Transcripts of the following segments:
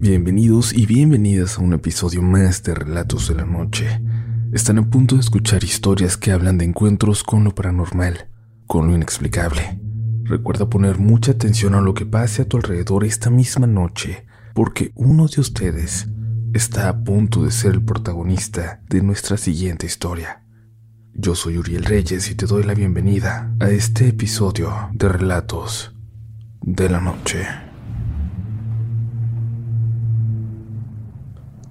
Bienvenidos y bienvenidas a un episodio más de Relatos de la Noche. Están a punto de escuchar historias que hablan de encuentros con lo paranormal, con lo inexplicable. Recuerda poner mucha atención a lo que pase a tu alrededor esta misma noche, porque uno de ustedes está a punto de ser el protagonista de nuestra siguiente historia. Yo soy Uriel Reyes y te doy la bienvenida a este episodio de Relatos de la Noche.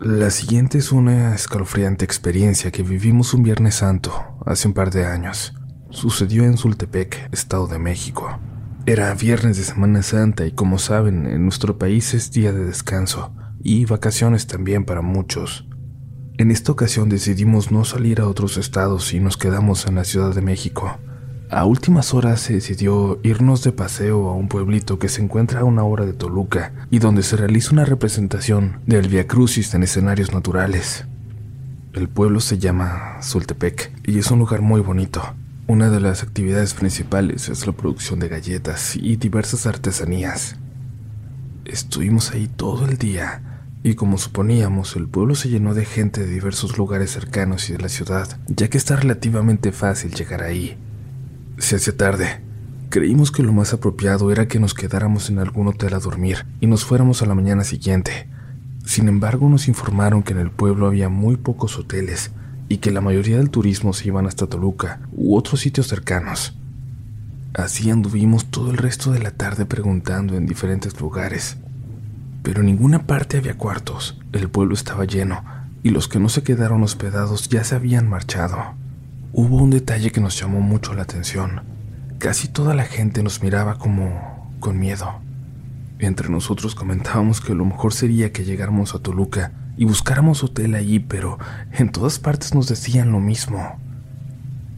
La siguiente es una escalofriante experiencia que vivimos un Viernes Santo hace un par de años. Sucedió en Sultepec, Estado de México. Era viernes de Semana Santa y como saben, en nuestro país es día de descanso y vacaciones también para muchos. En esta ocasión decidimos no salir a otros estados y nos quedamos en la Ciudad de México. A últimas horas se decidió irnos de paseo a un pueblito que se encuentra a una hora de Toluca y donde se realiza una representación del Via Crucis en escenarios naturales. El pueblo se llama Sultepec y es un lugar muy bonito. Una de las actividades principales es la producción de galletas y diversas artesanías. Estuvimos ahí todo el día y como suponíamos, el pueblo se llenó de gente de diversos lugares cercanos y de la ciudad, ya que está relativamente fácil llegar ahí. Se hacía tarde. Creímos que lo más apropiado era que nos quedáramos en algún hotel a dormir y nos fuéramos a la mañana siguiente. Sin embargo, nos informaron que en el pueblo había muy pocos hoteles y que la mayoría del turismo se iban hasta Toluca u otros sitios cercanos. Así anduvimos todo el resto de la tarde preguntando en diferentes lugares, pero en ninguna parte había cuartos. El pueblo estaba lleno y los que no se quedaron hospedados ya se habían marchado. Hubo un detalle que nos llamó mucho la atención. Casi toda la gente nos miraba como con miedo. Entre nosotros comentábamos que lo mejor sería que llegáramos a Toluca y buscáramos hotel allí, pero en todas partes nos decían lo mismo.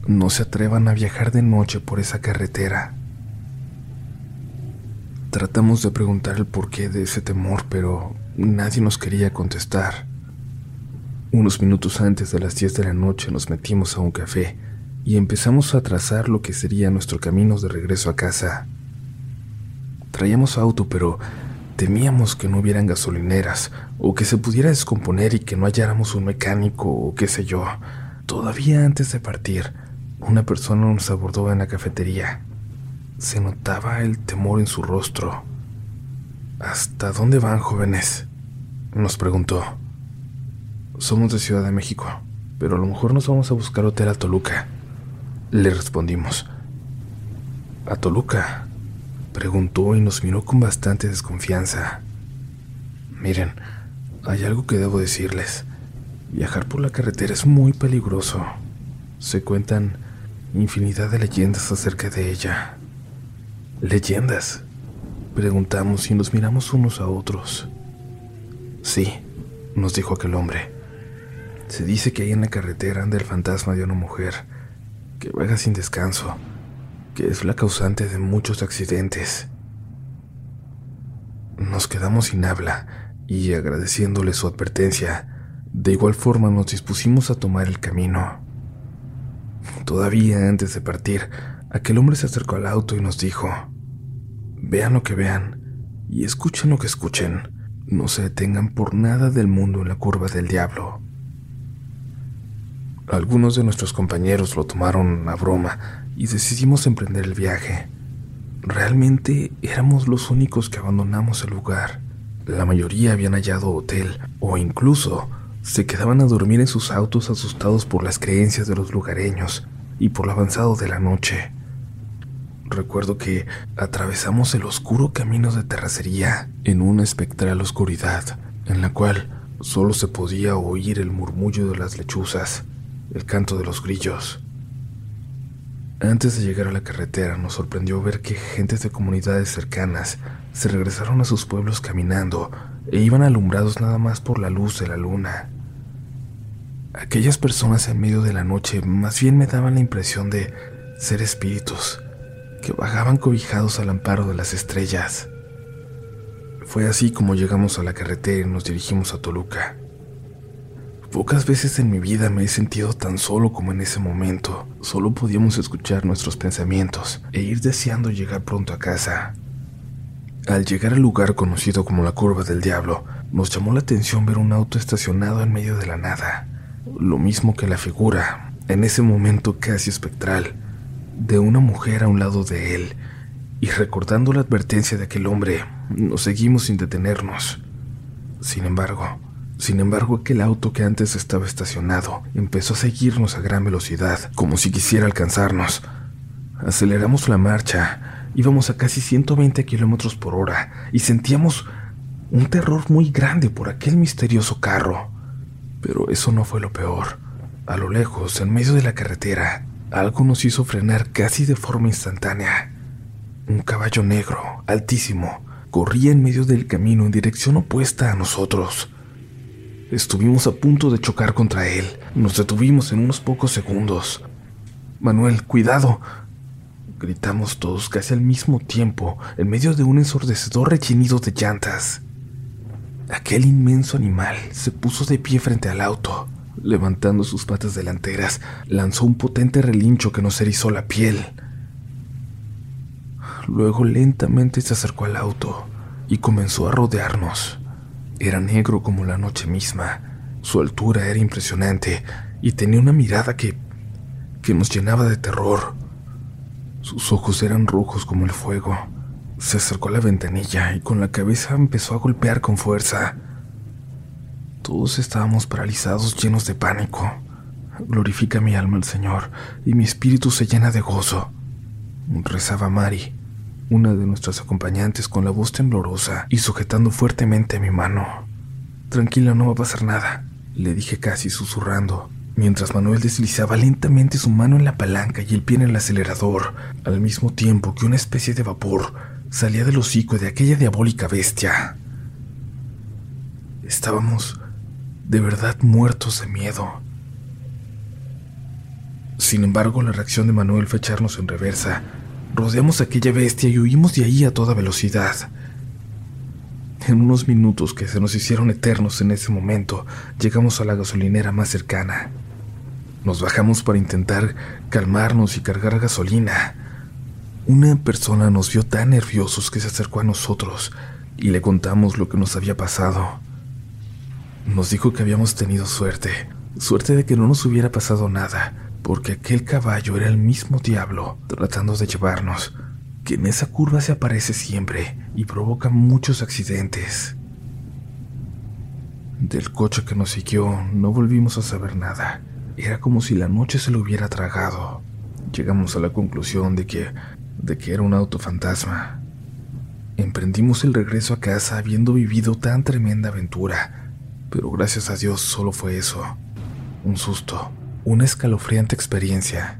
No se atrevan a viajar de noche por esa carretera. Tratamos de preguntar el porqué de ese temor, pero nadie nos quería contestar. Unos minutos antes de las 10 de la noche nos metimos a un café y empezamos a trazar lo que sería nuestro camino de regreso a casa. Traíamos auto, pero temíamos que no hubieran gasolineras o que se pudiera descomponer y que no halláramos un mecánico o qué sé yo. Todavía antes de partir, una persona nos abordó en la cafetería. Se notaba el temor en su rostro. ¿Hasta dónde van, jóvenes? Nos preguntó. Somos de Ciudad de México, pero a lo mejor nos vamos a buscar hotel a Toluca. Le respondimos. ¿A Toluca? Preguntó y nos miró con bastante desconfianza. Miren, hay algo que debo decirles. Viajar por la carretera es muy peligroso. Se cuentan infinidad de leyendas acerca de ella. ¿Leyendas? Preguntamos y nos miramos unos a otros. Sí, nos dijo aquel hombre. Se dice que ahí en la carretera anda el fantasma de una mujer que vaga sin descanso, que es la causante de muchos accidentes. Nos quedamos sin habla y agradeciéndole su advertencia, de igual forma nos dispusimos a tomar el camino. Todavía antes de partir, aquel hombre se acercó al auto y nos dijo, Vean lo que vean y escuchen lo que escuchen. No se detengan por nada del mundo en la curva del diablo. Algunos de nuestros compañeros lo tomaron a broma y decidimos emprender el viaje. Realmente éramos los únicos que abandonamos el lugar. La mayoría habían hallado hotel o incluso se quedaban a dormir en sus autos asustados por las creencias de los lugareños y por lo avanzado de la noche. Recuerdo que atravesamos el oscuro camino de terracería en una espectral oscuridad, en la cual solo se podía oír el murmullo de las lechuzas, el canto de los grillos. Antes de llegar a la carretera nos sorprendió ver que gentes de comunidades cercanas se regresaron a sus pueblos caminando e iban alumbrados nada más por la luz de la luna. Aquellas personas en medio de la noche más bien me daban la impresión de ser espíritus, que vagaban cobijados al amparo de las estrellas. Fue así como llegamos a la carretera y nos dirigimos a Toluca. Pocas veces en mi vida me he sentido tan solo como en ese momento. Solo podíamos escuchar nuestros pensamientos e ir deseando llegar pronto a casa. Al llegar al lugar conocido como la Curva del Diablo, nos llamó la atención ver un auto estacionado en medio de la nada, lo mismo que la figura, en ese momento casi espectral, de una mujer a un lado de él, y recordando la advertencia de aquel hombre, nos seguimos sin detenernos. Sin embargo, sin embargo, aquel auto que antes estaba estacionado empezó a seguirnos a gran velocidad, como si quisiera alcanzarnos. Aceleramos la marcha, íbamos a casi 120 kilómetros por hora y sentíamos un terror muy grande por aquel misterioso carro. Pero eso no fue lo peor. A lo lejos, en medio de la carretera, algo nos hizo frenar casi de forma instantánea. Un caballo negro, altísimo, corría en medio del camino en dirección opuesta a nosotros. Estuvimos a punto de chocar contra él. Nos detuvimos en unos pocos segundos. Manuel, cuidado. Gritamos todos casi al mismo tiempo, en medio de un ensordecedor rechinido de llantas. Aquel inmenso animal se puso de pie frente al auto. Levantando sus patas delanteras, lanzó un potente relincho que nos erizó la piel. Luego lentamente se acercó al auto y comenzó a rodearnos. Era negro como la noche misma. Su altura era impresionante y tenía una mirada que que nos llenaba de terror. Sus ojos eran rojos como el fuego. Se acercó a la ventanilla y con la cabeza empezó a golpear con fuerza. Todos estábamos paralizados, llenos de pánico. Glorifica mi alma al Señor y mi espíritu se llena de gozo. Rezaba Mari una de nuestras acompañantes con la voz temblorosa y sujetando fuertemente mi mano. Tranquila, no va a pasar nada, le dije casi susurrando, mientras Manuel deslizaba lentamente su mano en la palanca y el pie en el acelerador, al mismo tiempo que una especie de vapor salía del hocico de aquella diabólica bestia. Estábamos de verdad muertos de miedo. Sin embargo, la reacción de Manuel fue echarnos en reversa Rodeamos aquella bestia y huimos de ahí a toda velocidad. En unos minutos que se nos hicieron eternos en ese momento, llegamos a la gasolinera más cercana. Nos bajamos para intentar calmarnos y cargar gasolina. Una persona nos vio tan nerviosos que se acercó a nosotros y le contamos lo que nos había pasado. Nos dijo que habíamos tenido suerte, suerte de que no nos hubiera pasado nada, porque aquel caballo era el mismo diablo tratando de llevarnos, que en esa curva se aparece siempre y provoca muchos accidentes. Del coche que nos siguió no volvimos a saber nada. Era como si la noche se lo hubiera tragado. Llegamos a la conclusión de que de que era un auto fantasma. Emprendimos el regreso a casa habiendo vivido tan tremenda aventura, pero gracias a Dios solo fue eso, un susto una escalofriante experiencia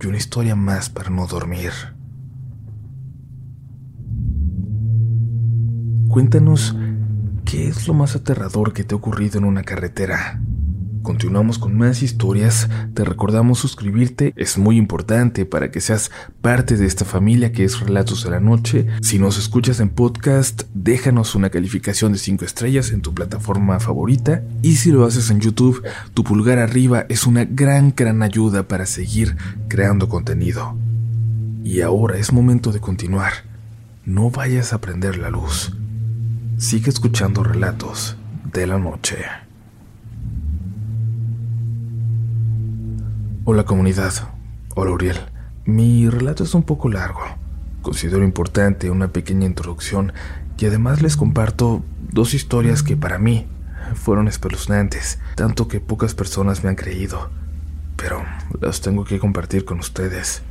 y una historia más para no dormir. Cuéntanos qué es lo más aterrador que te ha ocurrido en una carretera. Continuamos con más historias. Te recordamos suscribirte, es muy importante para que seas parte de esta familia que es Relatos de la Noche. Si nos escuchas en podcast, déjanos una calificación de 5 estrellas en tu plataforma favorita. Y si lo haces en YouTube, tu pulgar arriba es una gran, gran ayuda para seguir creando contenido. Y ahora es momento de continuar. No vayas a prender la luz. Sigue escuchando relatos de la noche. Hola comunidad, hola Uriel. Mi relato es un poco largo. Considero importante una pequeña introducción y además les comparto dos historias que para mí fueron espeluznantes, tanto que pocas personas me han creído, pero las tengo que compartir con ustedes.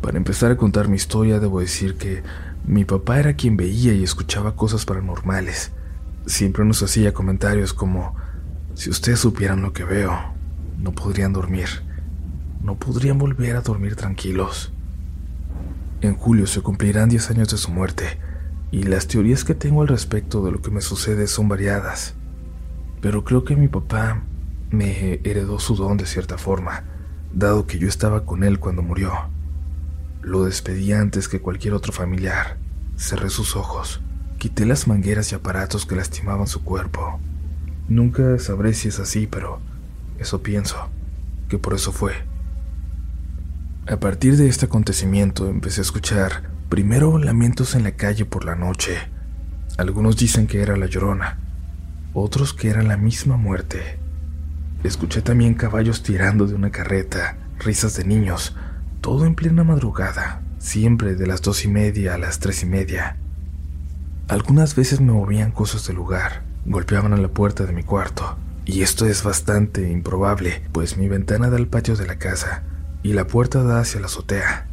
Para empezar a contar mi historia debo decir que mi papá era quien veía y escuchaba cosas paranormales. Siempre nos hacía comentarios como, si ustedes supieran lo que veo, no podrían dormir. No podrían volver a dormir tranquilos. En julio se cumplirán 10 años de su muerte, y las teorías que tengo al respecto de lo que me sucede son variadas. Pero creo que mi papá me heredó su don de cierta forma, dado que yo estaba con él cuando murió. Lo despedí antes que cualquier otro familiar. Cerré sus ojos, quité las mangueras y aparatos que lastimaban su cuerpo. Nunca sabré si es así, pero eso pienso, que por eso fue. A partir de este acontecimiento empecé a escuchar Primero lamentos en la calle por la noche. Algunos dicen que era la llorona, otros que era la misma muerte. Escuché también caballos tirando de una carreta, risas de niños, todo en plena madrugada, siempre de las dos y media a las tres y media. Algunas veces me movían cosas del lugar, golpeaban a la puerta de mi cuarto, y esto es bastante improbable, pues mi ventana da al patio de la casa y la puerta da hacia la azotea.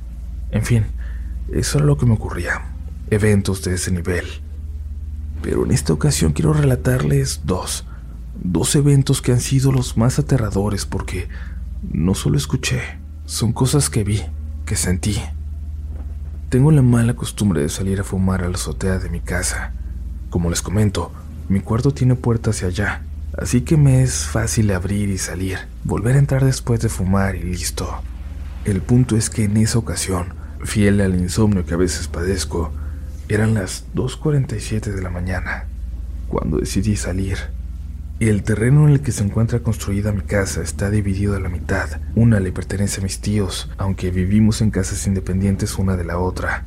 En fin, eso era lo que me ocurría, eventos de ese nivel. Pero en esta ocasión quiero relatarles dos, dos eventos que han sido los más aterradores porque no solo escuché, son cosas que vi, que sentí. Tengo la mala costumbre de salir a fumar a la azotea de mi casa. Como les comento, mi cuarto tiene puerta hacia allá, así que me es fácil abrir y salir, volver a entrar después de fumar y listo. El punto es que en esa ocasión, fiel al insomnio que a veces padezco, eran las 2.47 de la mañana, cuando decidí salir. El terreno en el que se encuentra construida mi casa está dividido a la mitad. Una le pertenece a mis tíos, aunque vivimos en casas independientes una de la otra.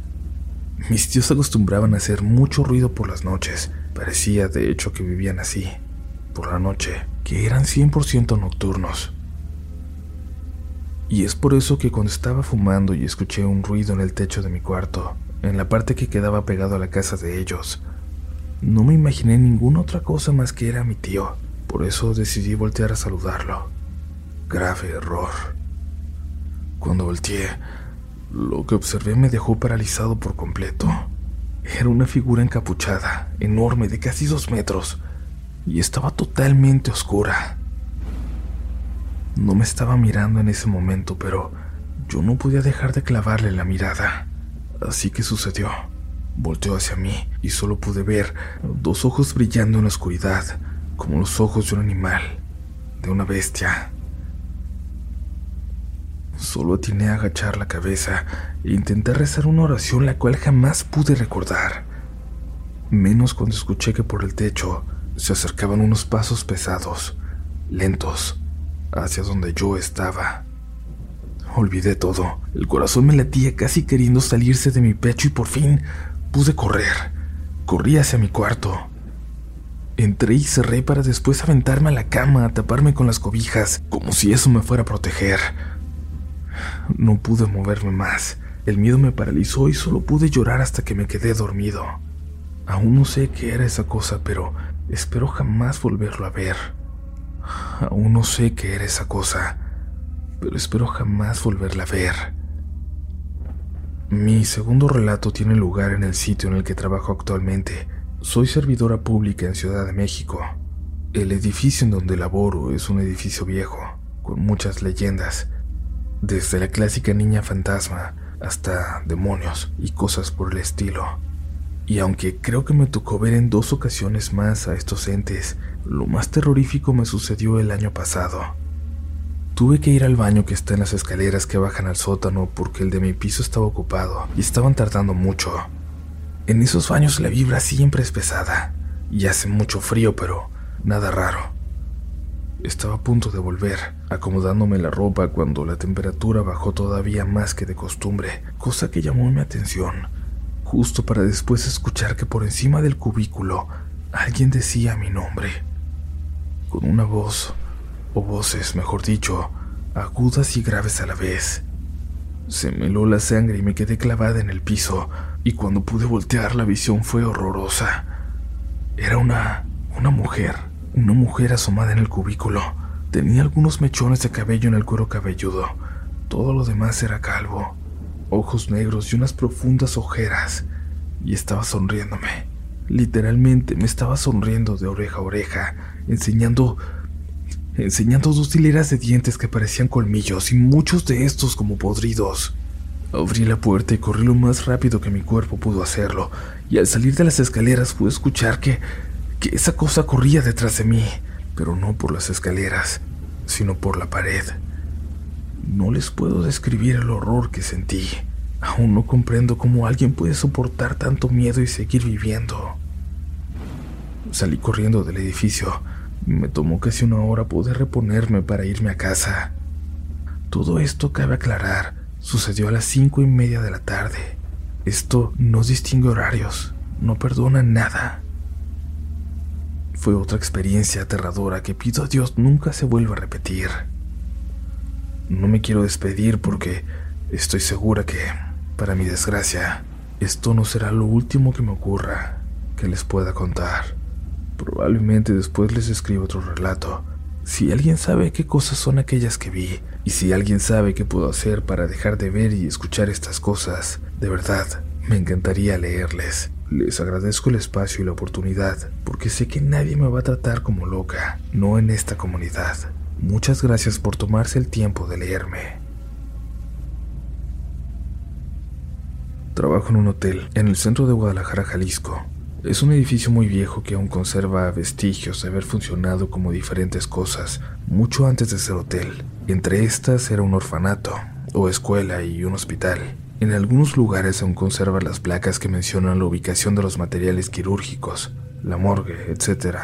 Mis tíos acostumbraban a hacer mucho ruido por las noches, Parecía de hecho que vivían así, por la noche, que eran 100% nocturnos. Y es por eso que cuando estaba fumando y escuché un ruido en el techo de mi cuarto, en la parte que quedaba pegado a la casa de ellos, no me imaginé ninguna otra cosa más que era mi tío. Por eso decidí voltear a saludarlo. Grave error. Cuando volteé, lo que observé me dejó paralizado por completo. Era una figura encapuchada, enorme, de casi dos metros, y estaba totalmente oscura. No me estaba mirando en ese momento, pero yo no podía dejar de clavarle la mirada. Así que sucedió. Volteó hacia mí y solo pude ver dos ojos brillando en la oscuridad, como los ojos de un animal, de una bestia. Solo atiné a agachar la cabeza e intenté rezar una oración la cual jamás pude recordar. Menos cuando escuché que por el techo se acercaban unos pasos pesados, lentos, hacia donde yo estaba. Olvidé todo. El corazón me latía casi queriendo salirse de mi pecho y por fin pude correr. Corrí hacia mi cuarto. Entré y cerré para después aventarme a la cama a taparme con las cobijas, como si eso me fuera a proteger. No pude moverme más. El miedo me paralizó y solo pude llorar hasta que me quedé dormido. Aún no sé qué era esa cosa, pero espero jamás volverlo a ver. Aún no sé qué era esa cosa, pero espero jamás volverla a ver. Mi segundo relato tiene lugar en el sitio en el que trabajo actualmente. Soy servidora pública en Ciudad de México. El edificio en donde laboro es un edificio viejo, con muchas leyendas, desde la clásica niña fantasma hasta demonios y cosas por el estilo. Y aunque creo que me tocó ver en dos ocasiones más a estos entes, lo más terrorífico me sucedió el año pasado. Tuve que ir al baño que está en las escaleras que bajan al sótano porque el de mi piso estaba ocupado y estaban tardando mucho. En esos baños la vibra siempre es pesada y hace mucho frío, pero nada raro. Estaba a punto de volver, acomodándome la ropa cuando la temperatura bajó todavía más que de costumbre, cosa que llamó mi atención, justo para después escuchar que por encima del cubículo alguien decía mi nombre, con una voz, o voces, mejor dicho, agudas y graves a la vez. Se me heló la sangre y me quedé clavada en el piso, y cuando pude voltear la visión fue horrorosa. Era una... una mujer una mujer asomada en el cubículo. Tenía algunos mechones de cabello en el cuero cabelludo. Todo lo demás era calvo, ojos negros y unas profundas ojeras. Y estaba sonriéndome. Literalmente me estaba sonriendo de oreja a oreja, enseñando enseñando dos hileras de dientes que parecían colmillos y muchos de estos como podridos. Abrí la puerta y corrí lo más rápido que mi cuerpo pudo hacerlo, y al salir de las escaleras pude escuchar que que esa cosa corría detrás de mí, pero no por las escaleras, sino por la pared. No les puedo describir el horror que sentí. Aún no comprendo cómo alguien puede soportar tanto miedo y seguir viviendo. Salí corriendo del edificio. Me tomó casi una hora poder reponerme para irme a casa. Todo esto, cabe aclarar, sucedió a las cinco y media de la tarde. Esto no distingue horarios, no perdona nada. Fue otra experiencia aterradora que pido a Dios nunca se vuelva a repetir. No me quiero despedir porque estoy segura que, para mi desgracia, esto no será lo último que me ocurra, que les pueda contar. Probablemente después les escribo otro relato. Si alguien sabe qué cosas son aquellas que vi, y si alguien sabe qué puedo hacer para dejar de ver y escuchar estas cosas, de verdad, me encantaría leerles. Les agradezco el espacio y la oportunidad, porque sé que nadie me va a tratar como loca, no en esta comunidad. Muchas gracias por tomarse el tiempo de leerme. Trabajo en un hotel en el centro de Guadalajara, Jalisco. Es un edificio muy viejo que aún conserva vestigios de haber funcionado como diferentes cosas mucho antes de ser hotel. Entre estas era un orfanato, o escuela y un hospital. En algunos lugares aún conserva las placas que mencionan la ubicación de los materiales quirúrgicos, la morgue, etc.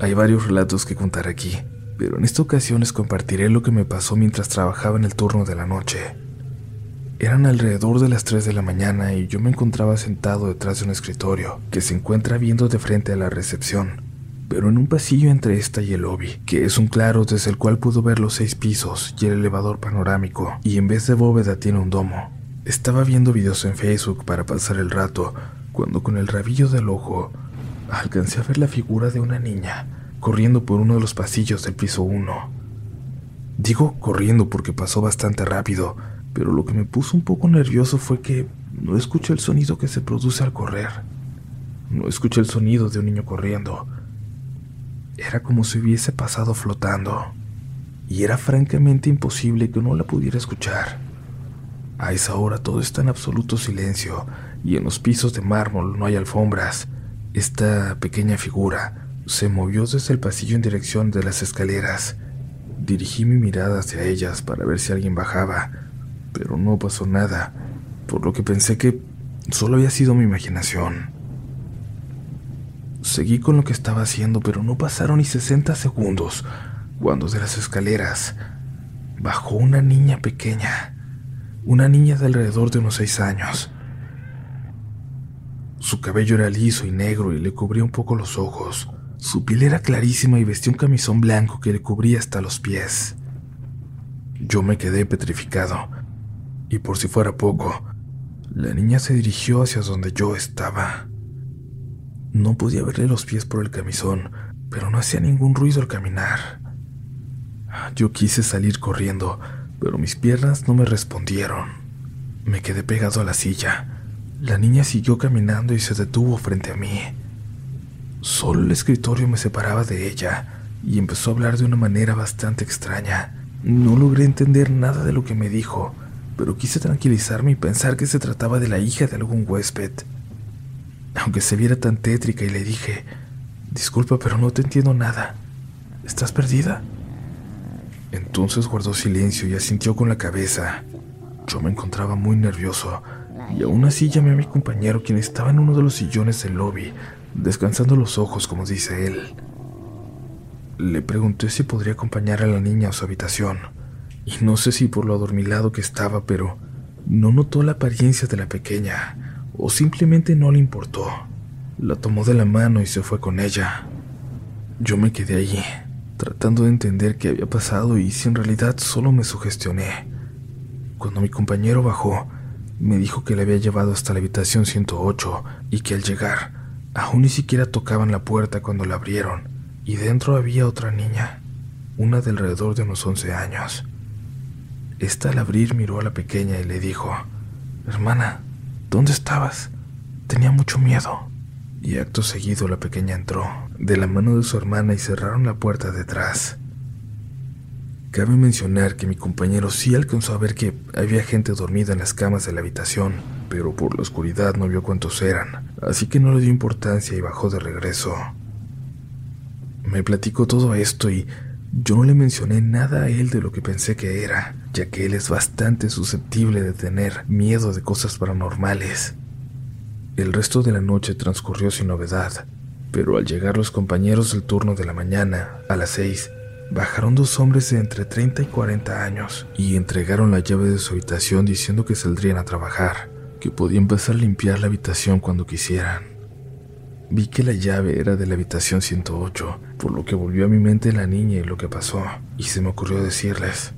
Hay varios relatos que contar aquí, pero en esta ocasión les compartiré lo que me pasó mientras trabajaba en el turno de la noche. Eran alrededor de las 3 de la mañana y yo me encontraba sentado detrás de un escritorio que se encuentra viendo de frente a la recepción, pero en un pasillo entre esta y el lobby, que es un claro desde el cual puedo ver los seis pisos y el elevador panorámico, y en vez de bóveda tiene un domo. Estaba viendo videos en Facebook para pasar el rato, cuando con el rabillo del ojo alcancé a ver la figura de una niña corriendo por uno de los pasillos del piso 1. Digo corriendo porque pasó bastante rápido, pero lo que me puso un poco nervioso fue que no escuché el sonido que se produce al correr. No escuché el sonido de un niño corriendo. Era como si hubiese pasado flotando, y era francamente imposible que no la pudiera escuchar. A esa hora todo está en absoluto silencio, y en los pisos de mármol no hay alfombras. Esta pequeña figura se movió desde el pasillo en dirección de las escaleras. Dirigí mi mirada hacia ellas para ver si alguien bajaba, pero no pasó nada, por lo que pensé que solo había sido mi imaginación. Seguí con lo que estaba haciendo, pero no pasaron ni 60 segundos cuando de las escaleras bajó una niña pequeña, una niña de alrededor de unos seis años. Su cabello era liso y negro y le cubría un poco los ojos. Su piel era clarísima y vestía un camisón blanco que le cubría hasta los pies. Yo me quedé petrificado, y por si fuera poco, la niña se dirigió hacia donde yo estaba. No podía verle los pies por el camisón, pero no hacía ningún ruido al caminar. Yo quise salir corriendo, pero mis piernas no me respondieron. Me quedé pegado a la silla. La niña siguió caminando y se detuvo frente a mí. Solo el escritorio me separaba de ella y empezó a hablar de una manera bastante extraña. No logré entender nada de lo que me dijo, pero quise tranquilizarme y pensar que se trataba de la hija de algún huésped. Aunque se viera tan tétrica y le dije, disculpa, pero no te entiendo nada. ¿Estás perdida? Entonces guardó silencio y asintió con la cabeza. Yo me encontraba muy nervioso y aún así llamé a mi compañero quien estaba en uno de los sillones del lobby, descansando los ojos como dice él. Le pregunté si podría acompañar a la niña a su habitación y no sé si por lo adormilado que estaba, pero no notó la apariencia de la pequeña, o simplemente no le importó. La tomó de la mano y se fue con ella. Yo me quedé allí, tratando de entender qué había pasado y si en realidad solo me sugestioné. Cuando mi compañero bajó, me dijo que le había llevado hasta la habitación 108 y que al llegar, aún ni siquiera tocaban la puerta cuando la abrieron, y dentro había otra niña, una de alrededor de unos 11 años. Esta al abrir miró a la pequeña y le dijo, Hermana, ¿dónde estabas? Tenía mucho miedo. Y acto seguido la pequeña entró, de la mano de su hermana y cerraron la puerta detrás. Cabe mencionar que mi compañero sí alcanzó a ver que había gente dormida en las camas de la habitación, pero por la oscuridad no vio cuántos eran, así que no le dio importancia y bajó de regreso. Me platicó todo esto y yo no le mencioné nada a él de lo que pensé que era, ya que él es bastante susceptible de tener miedo de cosas paranormales. El resto de la noche transcurrió sin novedad, pero al llegar los compañeros del turno de la mañana, a las seis, bajaron dos hombres de entre 30 y 40 años y entregaron la llave de su habitación diciendo que saldrían a trabajar. que podían pasar a limpiar la habitación cuando quisieran. Vi que la llave era de la habitación 108, por lo que volvió a mi mente la niña y lo que pasó, y se me ocurrió decirles,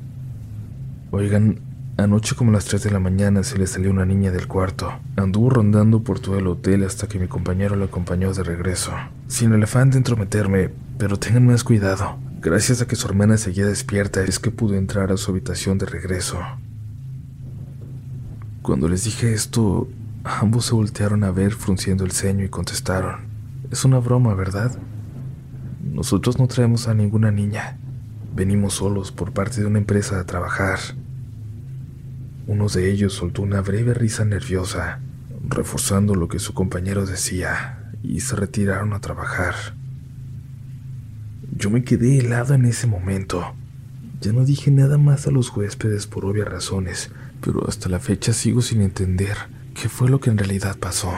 oigan, anoche como a las 3 de la mañana se le salió una niña del cuarto, anduvo rondando por todo el hotel hasta que mi compañero la acompañó de regreso, sin el afán entrometerme, pero tengan más cuidado, gracias a que su hermana seguía despierta es que pudo entrar a su habitación de regreso. Cuando les dije esto, Ambos se voltearon a ver frunciendo el ceño y contestaron, es una broma, ¿verdad? Nosotros no traemos a ninguna niña. Venimos solos por parte de una empresa a trabajar. Uno de ellos soltó una breve risa nerviosa, reforzando lo que su compañero decía, y se retiraron a trabajar. Yo me quedé helado en ese momento. Ya no dije nada más a los huéspedes por obvias razones, pero hasta la fecha sigo sin entender ¿Qué fue lo que en realidad pasó?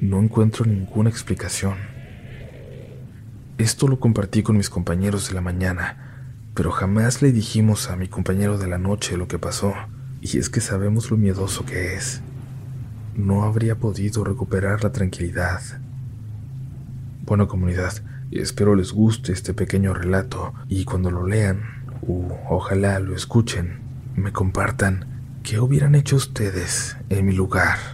No encuentro ninguna explicación. Esto lo compartí con mis compañeros de la mañana, pero jamás le dijimos a mi compañero de la noche lo que pasó, y es que sabemos lo miedoso que es. No habría podido recuperar la tranquilidad. Bueno comunidad, espero les guste este pequeño relato y cuando lo lean, u ojalá lo escuchen, me compartan ¿Qué hubieran hecho ustedes en mi lugar?